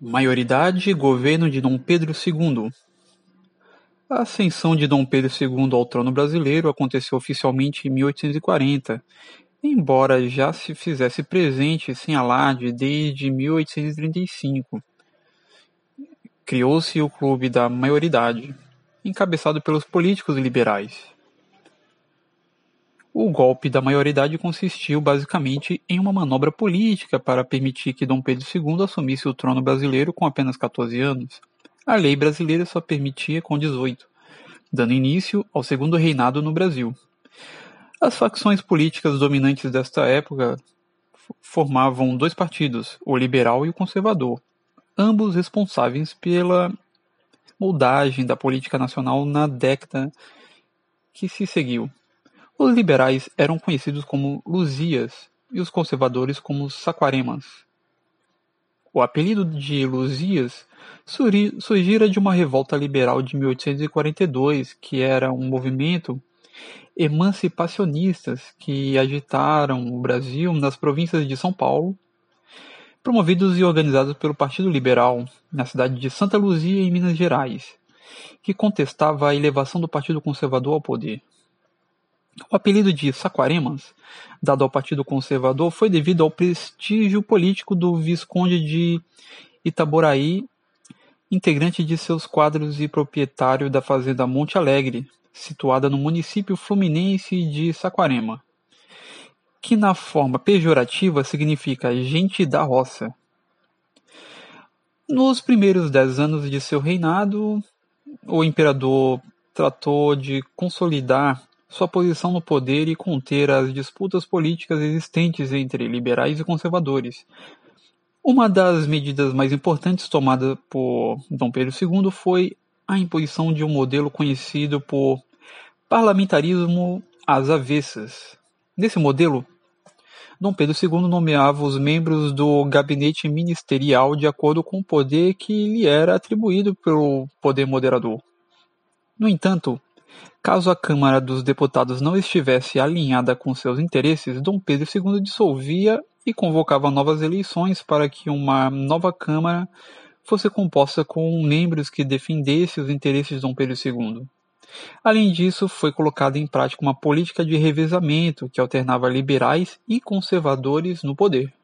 Maioridade e governo de Dom Pedro II A ascensão de Dom Pedro II ao trono brasileiro aconteceu oficialmente em 1840, embora já se fizesse presente sem alarde desde 1835. Criou-se o Clube da Maioridade, encabeçado pelos políticos liberais. O golpe da maioridade consistiu basicamente em uma manobra política para permitir que Dom Pedro II assumisse o trono brasileiro com apenas 14 anos. A lei brasileira só permitia com 18, dando início ao segundo reinado no Brasil. As facções políticas dominantes desta época formavam dois partidos, o liberal e o conservador, ambos responsáveis pela moldagem da política nacional na década que se seguiu. Os liberais eram conhecidos como Luzias e os conservadores como Saquaremas. O apelido de Luzias surgira de uma revolta liberal de 1842, que era um movimento emancipacionistas que agitaram o Brasil nas províncias de São Paulo, promovidos e organizados pelo Partido Liberal na cidade de Santa Luzia, em Minas Gerais, que contestava a elevação do Partido Conservador ao poder. O apelido de Saquaremas, dado ao Partido Conservador, foi devido ao prestígio político do Visconde de Itaboraí, integrante de seus quadros e proprietário da fazenda Monte Alegre, situada no município fluminense de Saquarema, que na forma pejorativa significa gente da roça. Nos primeiros dez anos de seu reinado, o imperador tratou de consolidar sua posição no poder e conter as disputas políticas existentes entre liberais e conservadores. Uma das medidas mais importantes tomada por Dom Pedro II foi a imposição de um modelo conhecido por parlamentarismo às avessas. Nesse modelo, Dom Pedro II nomeava os membros do gabinete ministerial de acordo com o poder que lhe era atribuído pelo poder moderador. No entanto, Caso a Câmara dos Deputados não estivesse alinhada com seus interesses, Dom Pedro II dissolvia e convocava novas eleições para que uma nova Câmara fosse composta com membros que defendessem os interesses de Dom Pedro II. Além disso, foi colocada em prática uma política de revezamento que alternava liberais e conservadores no poder.